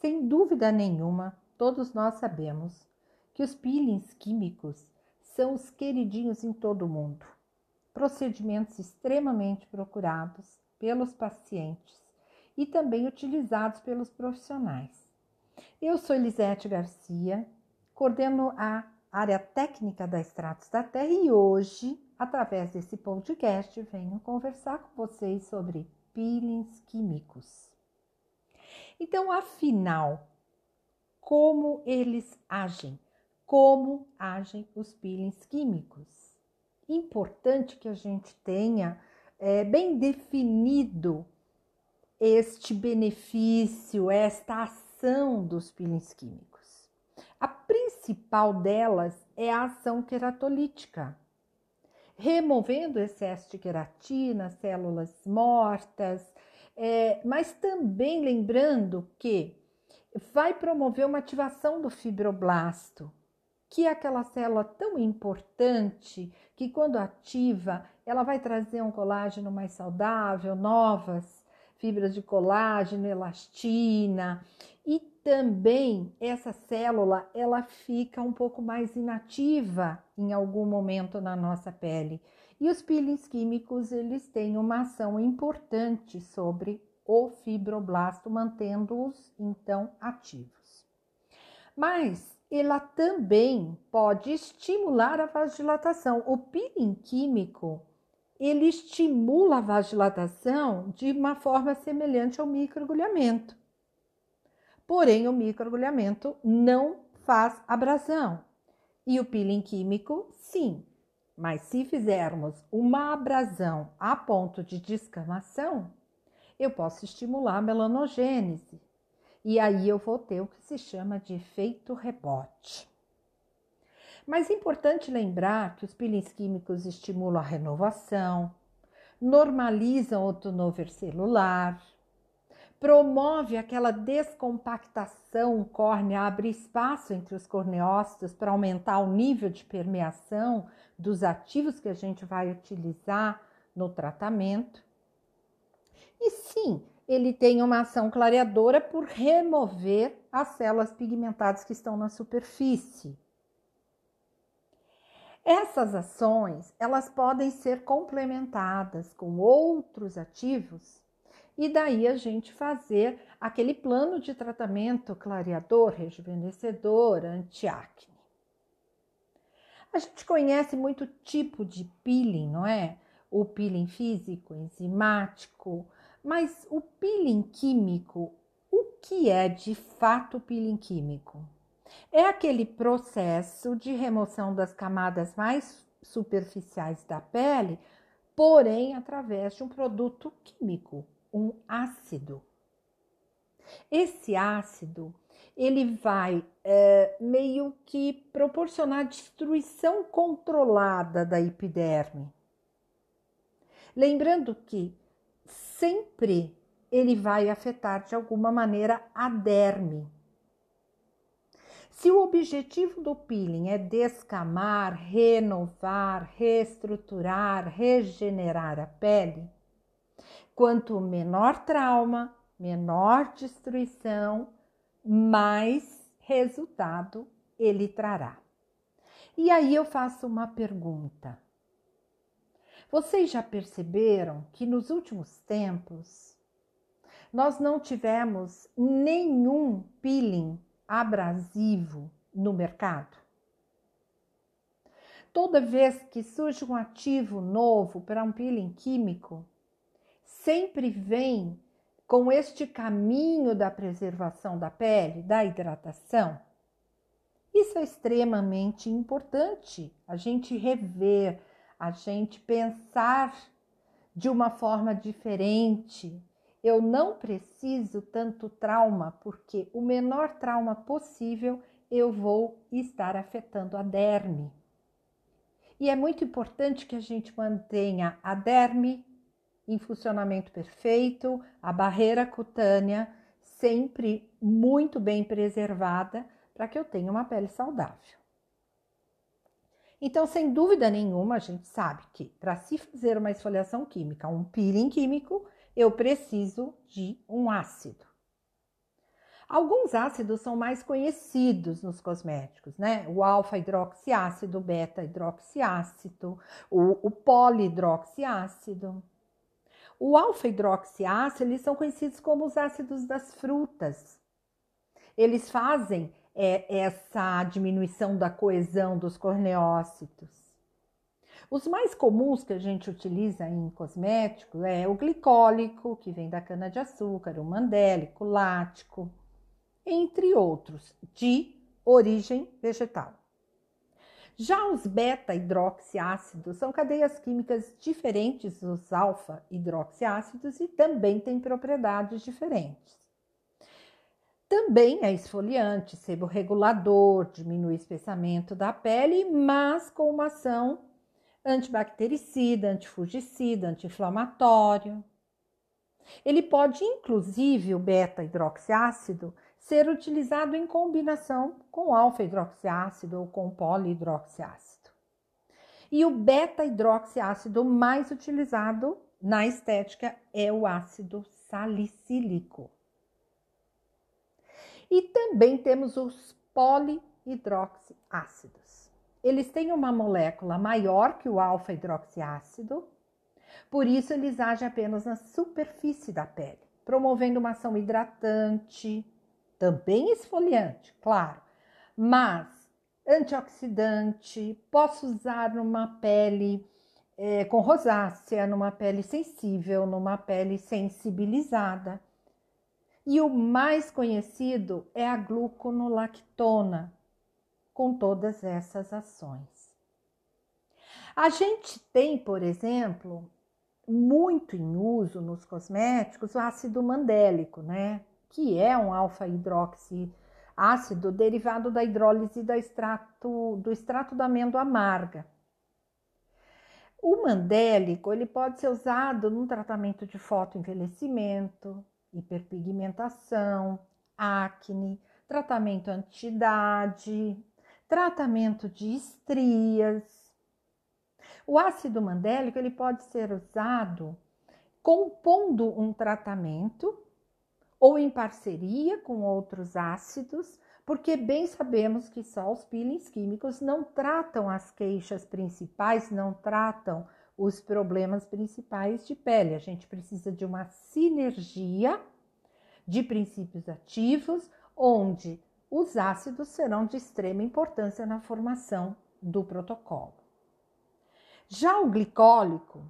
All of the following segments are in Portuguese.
Sem dúvida nenhuma, todos nós sabemos que os peelings químicos são os queridinhos em todo o mundo. Procedimentos extremamente procurados pelos pacientes e também utilizados pelos profissionais. Eu sou Elisete Garcia, coordeno a área técnica da Extratos da Terra e hoje, através desse podcast, venho conversar com vocês sobre peelings químicos. Então, afinal, como eles agem? Como agem os peelings químicos? Importante que a gente tenha é, bem definido este benefício, esta ação dos peelings químicos. A principal delas é a ação queratolítica, removendo excesso de queratina, células mortas, é, mas também lembrando que vai promover uma ativação do fibroblasto, que é aquela célula tão importante que, quando ativa, ela vai trazer um colágeno mais saudável, novas fibras de colágeno, elastina e também essa célula ela fica um pouco mais inativa em algum momento na nossa pele. E os peelings químicos eles têm uma ação importante sobre o fibroblasto, mantendo-os então ativos. Mas ela também pode estimular a vasodilatação. O peeling químico ele estimula a vasodilatação de uma forma semelhante ao microagulhamento. Porém, o microagulhamento não faz abrasão. E o peeling químico, sim. Mas se fizermos uma abrasão a ponto de descamação, eu posso estimular a melanogênese. E aí eu vou ter o que se chama de efeito rebote. Mas é importante lembrar que os peelings químicos estimulam a renovação, normalizam o turnover celular, promove aquela descompactação córnea, abre espaço entre os corneócitos para aumentar o nível de permeação dos ativos que a gente vai utilizar no tratamento. E sim, ele tem uma ação clareadora por remover as células pigmentadas que estão na superfície. Essas ações, elas podem ser complementadas com outros ativos e daí a gente fazer aquele plano de tratamento clareador, rejuvenescedor, antiacne. A gente conhece muito tipo de peeling, não é? O peeling físico, enzimático, mas o peeling químico, o que é de fato peeling químico? É aquele processo de remoção das camadas mais superficiais da pele, porém através de um produto químico, um ácido. Esse ácido ele vai é, meio que proporcionar destruição controlada da epiderme. Lembrando que sempre ele vai afetar de alguma maneira a derme. Se o objetivo do peeling é descamar, renovar, reestruturar, regenerar a pele, quanto menor trauma, menor destruição, mais resultado ele trará. E aí eu faço uma pergunta. Vocês já perceberam que nos últimos tempos nós não tivemos nenhum peeling abrasivo no mercado? Toda vez que surge um ativo novo para um peeling químico, sempre vem com este caminho da preservação da pele, da hidratação. Isso é extremamente importante, a gente rever, a gente pensar de uma forma diferente, eu não preciso tanto trauma, porque o menor trauma possível eu vou estar afetando a derme. E é muito importante que a gente mantenha a derme em funcionamento perfeito, a barreira cutânea sempre muito bem preservada para que eu tenha uma pele saudável. Então, sem dúvida nenhuma, a gente sabe que para se fazer uma esfoliação química, um peeling químico, eu preciso de um ácido. Alguns ácidos são mais conhecidos nos cosméticos, né? O alfa-hidroxiácido, o beta-hidroxiácido, o, o polihidroxiácido. O alfa-hidroxiácido, eles são conhecidos como os ácidos das frutas. Eles fazem é, essa diminuição da coesão dos corneócitos. Os mais comuns que a gente utiliza em cosméticos é o glicólico, que vem da cana-de-açúcar, o mandélico, o lático, entre outros, de origem vegetal. Já os beta-hidroxiácidos são cadeias químicas diferentes dos alfa-hidroxiácidos e também têm propriedades diferentes. Também é esfoliante, seborregulador, diminui o espessamento da pele, mas com uma ação antibactericida, antifugicida, anti-inflamatório. Ele pode, inclusive, o beta-hidroxiácido, ser utilizado em combinação com alfa-hidroxiácido ou com polihidroxiácido. E o beta-hidroxiácido mais utilizado na estética é o ácido salicílico. E também temos os polihidroxiácidos. Eles têm uma molécula maior que o alfa-hidroxiácido, por isso eles agem apenas na superfície da pele, promovendo uma ação hidratante, também esfoliante, claro, mas antioxidante, posso usar numa pele é, com rosácea, numa pele sensível, numa pele sensibilizada. E o mais conhecido é a gluconolactona, com todas essas ações. A gente tem, por exemplo, muito em uso nos cosméticos o ácido mandélico, né? Que é um alfa-hidroxi ácido derivado da hidrólise do extrato, do extrato da amêndoa amarga. O mandélico ele pode ser usado no tratamento de fotoenvelhecimento, hiperpigmentação, acne, tratamento anti-idade, tratamento de estrias. O ácido mandélico ele pode ser usado compondo um tratamento ou em parceria com outros ácidos, porque bem sabemos que só os peelings químicos não tratam as queixas principais, não tratam os problemas principais de pele. A gente precisa de uma sinergia de princípios ativos, onde os ácidos serão de extrema importância na formação do protocolo. Já o glicólico,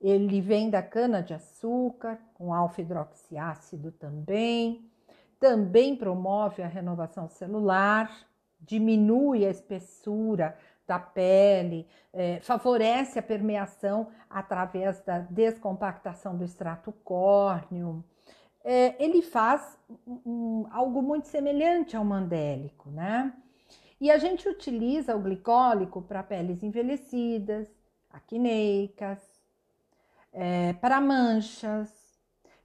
ele vem da cana-de-açúcar, com alfa-hidroxiácido também. Também promove a renovação celular, diminui a espessura da pele, é, favorece a permeação através da descompactação do extrato córneo. É, ele faz um, algo muito semelhante ao mandélico, né? E a gente utiliza o glicólico para peles envelhecidas, acneicas, é, para manchas,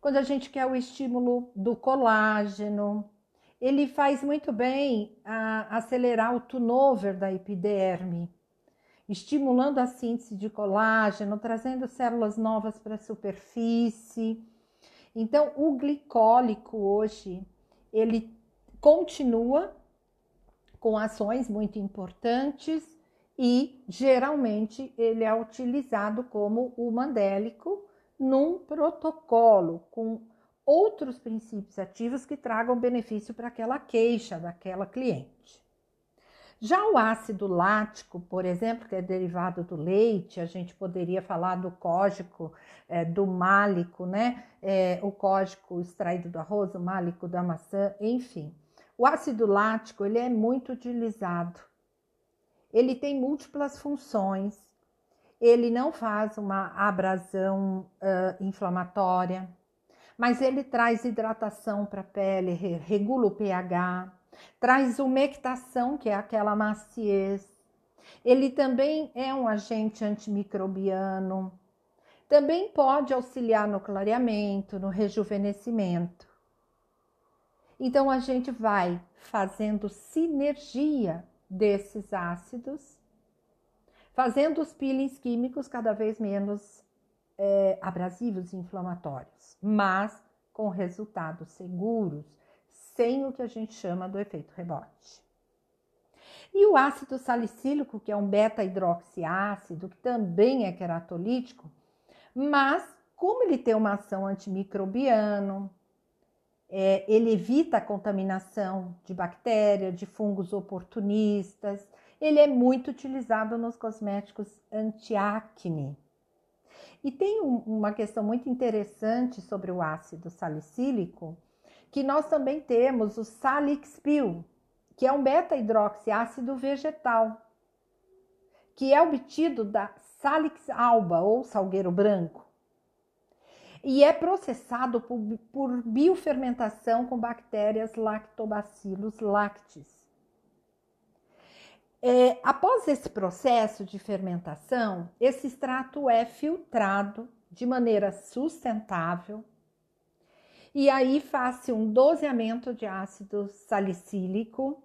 quando a gente quer o estímulo do colágeno, ele faz muito bem a acelerar o turnover da epiderme, estimulando a síntese de colágeno, trazendo células novas para a superfície. Então, o glicólico hoje, ele continua com ações muito importantes e geralmente ele é utilizado como o mandélico num protocolo com outros princípios ativos que tragam benefício para aquela queixa daquela cliente. Já o ácido lático, por exemplo, que é derivado do leite, a gente poderia falar do cógico, é, do málico, né? É, o cógico extraído do arroz, o málico da maçã, enfim. O ácido lático ele é muito utilizado ele tem múltiplas funções, ele não faz uma abrasão uh, inflamatória, mas ele traz hidratação para a pele, regula o pH, traz umectação, que é aquela maciez. Ele também é um agente antimicrobiano, também pode auxiliar no clareamento, no rejuvenescimento. Então a gente vai fazendo sinergia desses ácidos, fazendo os peelings químicos cada vez menos é, abrasivos e inflamatórios, mas com resultados seguros, sem o que a gente chama do efeito rebote. E o ácido salicílico, que é um beta-hidroxiácido, que também é queratolítico, mas como ele tem uma ação antimicrobiano, é, ele evita a contaminação de bactéria, de fungos oportunistas, ele é muito utilizado nos cosméticos antiacne. E tem um, uma questão muito interessante sobre o ácido salicílico, que nós também temos o Salixpil, que é um beta-hidroxiácido vegetal, que é obtido da Salix alba ou salgueiro branco e é processado por, por biofermentação com bactérias Lactobacillus lactis. É, após esse processo de fermentação, esse extrato é filtrado de maneira sustentável e aí faz-se um doseamento de ácido salicílico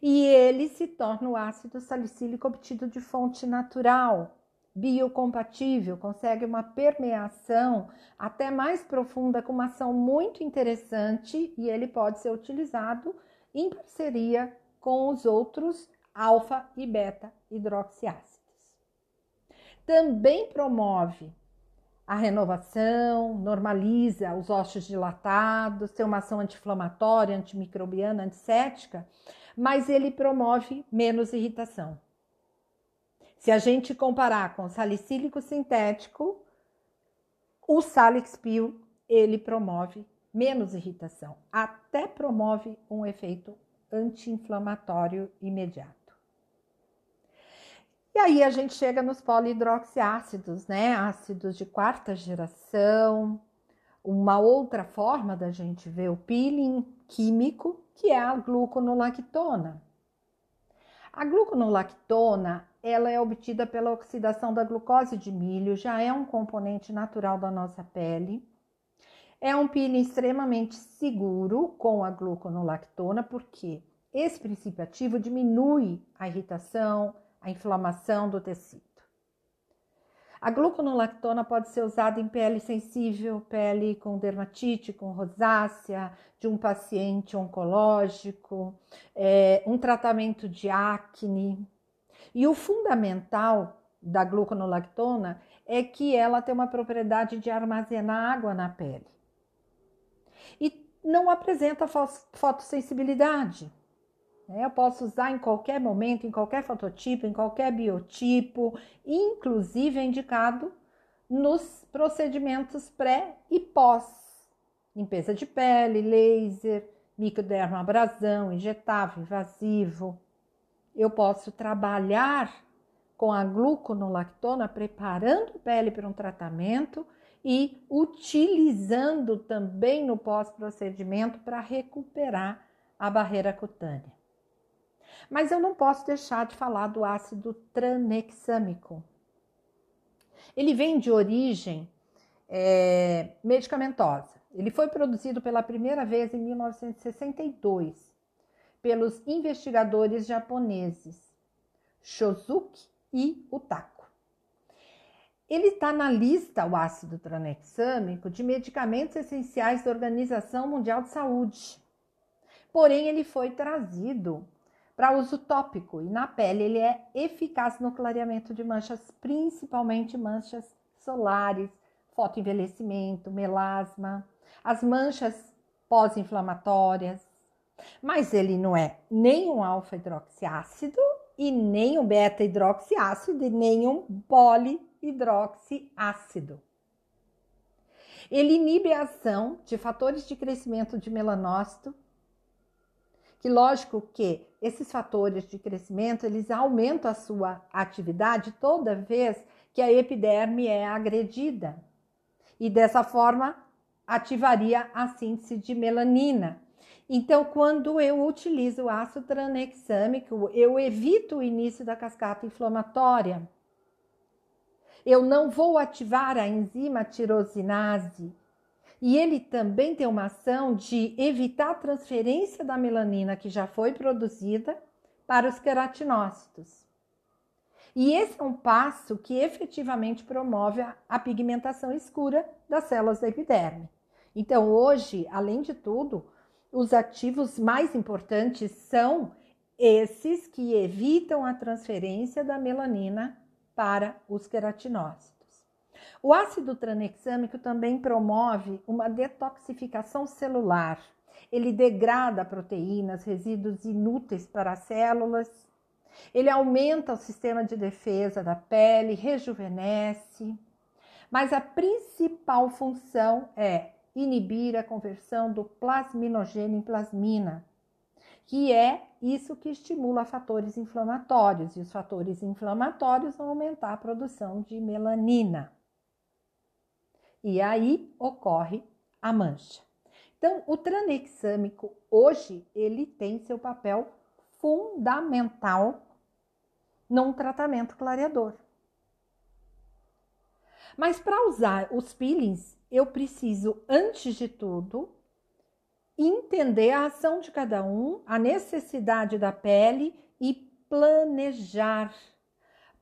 e ele se torna o ácido salicílico obtido de fonte natural, biocompatível, consegue uma permeação até mais profunda, com uma ação muito interessante e ele pode ser utilizado em parceria com os outros alfa e beta hidroxiácidos. Também promove a renovação, normaliza os ossos dilatados, tem uma ação anti-inflamatória, antimicrobiana, antissética, mas ele promove menos irritação. Se a gente comparar com salicílico sintético, o Salixpil ele promove menos irritação, até promove um efeito anti-inflamatório imediato. E aí a gente chega nos polihidroxiácidos, né? Ácidos de quarta geração. Uma outra forma da gente ver o peeling químico, que é a gluconolactona. A gluconolactona, ela é obtida pela oxidação da glucose de milho, já é um componente natural da nossa pele. É um peeling extremamente seguro com a gluconolactona, porque esse princípio ativo diminui a irritação, a inflamação do tecido. A gluconolactona pode ser usada em pele sensível, pele com dermatite, com rosácea, de um paciente oncológico, é, um tratamento de acne. E o fundamental da gluconolactona é que ela tem uma propriedade de armazenar água na pele. E não apresenta fotossensibilidade. Né? Eu posso usar em qualquer momento, em qualquer fototipo, em qualquer biotipo, inclusive é indicado nos procedimentos pré e pós. Limpeza de pele, laser, microdermabrasão, injetável, invasivo. Eu posso trabalhar com a gluconolactona, preparando a pele para um tratamento e utilizando também no pós-procedimento para recuperar a barreira cutânea. Mas eu não posso deixar de falar do ácido tranexâmico. Ele vem de origem é, medicamentosa. Ele foi produzido pela primeira vez em 1962 pelos investigadores japoneses Shozuki e Utako. Ele está na lista, o ácido tranexâmico, de medicamentos essenciais da Organização Mundial de Saúde. Porém, ele foi trazido para uso tópico e na pele ele é eficaz no clareamento de manchas, principalmente manchas solares, fotoenvelhecimento, melasma, as manchas pós-inflamatórias. Mas ele não é nem um alfa-hidroxiácido e nem um beta-hidroxiácido e nem um polihidroxiácido. Ele inibe a ação de fatores de crescimento de melanócito, que lógico que esses fatores de crescimento, eles aumentam a sua atividade toda vez que a epiderme é agredida. E dessa forma ativaria a síntese de melanina. Então, quando eu utilizo o ácido tranexâmico, eu evito o início da cascata inflamatória. Eu não vou ativar a enzima tirosinase, e ele também tem uma ação de evitar a transferência da melanina que já foi produzida para os queratinócitos. E esse é um passo que efetivamente promove a pigmentação escura das células da epiderme. Então, hoje, além de tudo, os ativos mais importantes são esses que evitam a transferência da melanina para os queratinócitos. O ácido tranexâmico também promove uma detoxificação celular. Ele degrada proteínas, resíduos inúteis para as células. Ele aumenta o sistema de defesa da pele, rejuvenesce. Mas a principal função é inibir a conversão do plasminogênio em plasmina, que é isso que estimula fatores inflamatórios, e os fatores inflamatórios vão aumentar a produção de melanina. E aí ocorre a mancha. Então, o tranexâmico hoje ele tem seu papel fundamental num tratamento clareador. Mas para usar os peelings, eu preciso, antes de tudo, entender a ação de cada um, a necessidade da pele e planejar.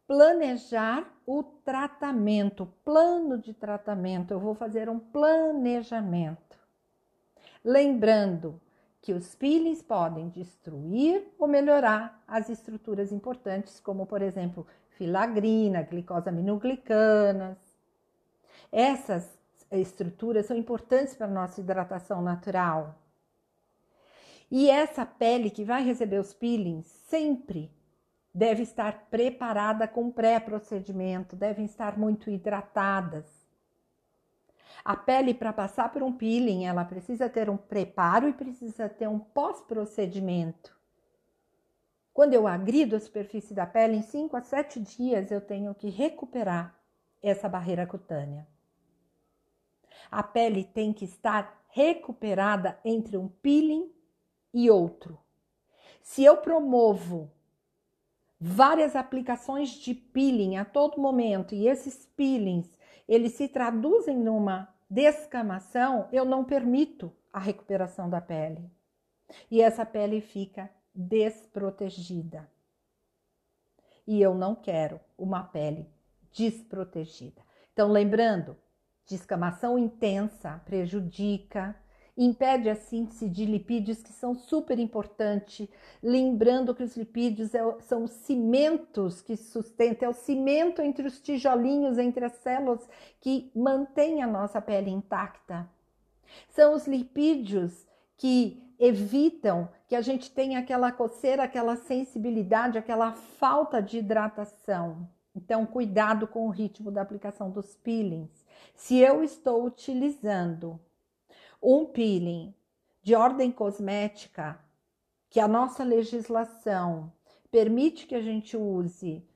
Planejar o tratamento, plano de tratamento. Eu vou fazer um planejamento. Lembrando que os peelings podem destruir ou melhorar as estruturas importantes, como por exemplo, filagrina, glicosaminoglicanas. Essas estruturas são importantes para a nossa hidratação natural. E essa pele que vai receber os peelings sempre deve estar preparada com pré-procedimento, devem estar muito hidratadas. A pele para passar por um peeling, ela precisa ter um preparo e precisa ter um pós-procedimento. Quando eu agrido a superfície da pele, em 5 a 7 dias eu tenho que recuperar essa barreira cutânea. A pele tem que estar recuperada entre um peeling e outro. Se eu promovo várias aplicações de peeling a todo momento e esses peelings eles se traduzem numa descamação, eu não permito a recuperação da pele. E essa pele fica desprotegida. E eu não quero uma pele desprotegida. Então, lembrando, descamação intensa prejudica impede a síntese de lipídios que são super importantes, lembrando que os lipídios é, são os cimentos que sustentam, é o cimento entre os tijolinhos, entre as células que mantém a nossa pele intacta. São os lipídios que evitam que a gente tenha aquela coceira, aquela sensibilidade, aquela falta de hidratação. Então, cuidado com o ritmo da aplicação dos peelings. Se eu estou utilizando um peeling de ordem cosmética, que a nossa legislação permite que a gente use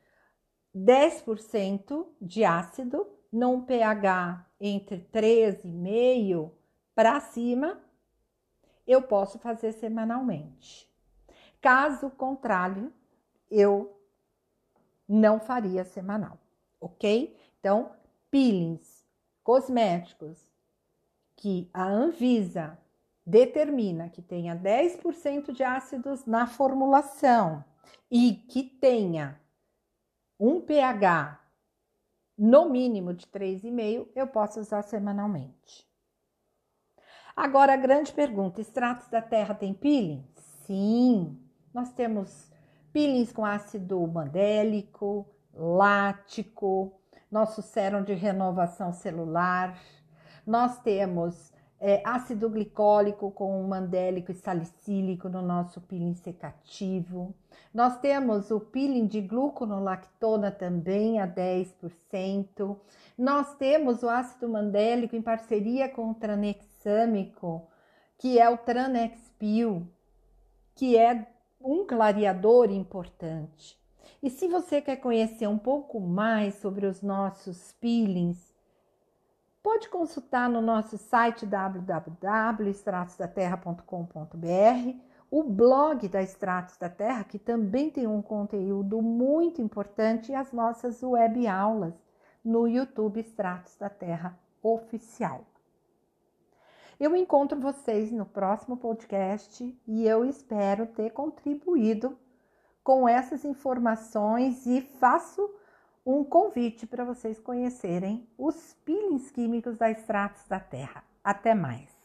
10% de ácido num pH entre 3,5 para cima, eu posso fazer semanalmente. Caso contrário, eu não faria semanal, ok? Então, peelings cosméticos que a Anvisa determina que tenha 10% de ácidos na formulação e que tenha um pH no mínimo de 3,5, eu posso usar semanalmente. Agora a grande pergunta: extratos da terra tem peeling? Sim, nós temos peelings com ácido mandélico, lático, nosso sérum de renovação celular nós temos é, ácido glicólico com mandélico e salicílico no nosso peeling secativo. Nós temos o peeling de gluconolactona também a 10%. Nós temos o ácido mandélico em parceria com o tranexâmico, que é o Tranexpil, que é um clareador importante. E se você quer conhecer um pouco mais sobre os nossos peelings, pode consultar no nosso site www.estratosdaterra.com.br o blog da Extratos da Terra, que também tem um conteúdo muito importante, e as nossas web aulas no YouTube Extratos da Terra Oficial. Eu encontro vocês no próximo podcast e eu espero ter contribuído com essas informações e faço um convite para vocês conhecerem os peelings químicos da extratos da terra. Até mais!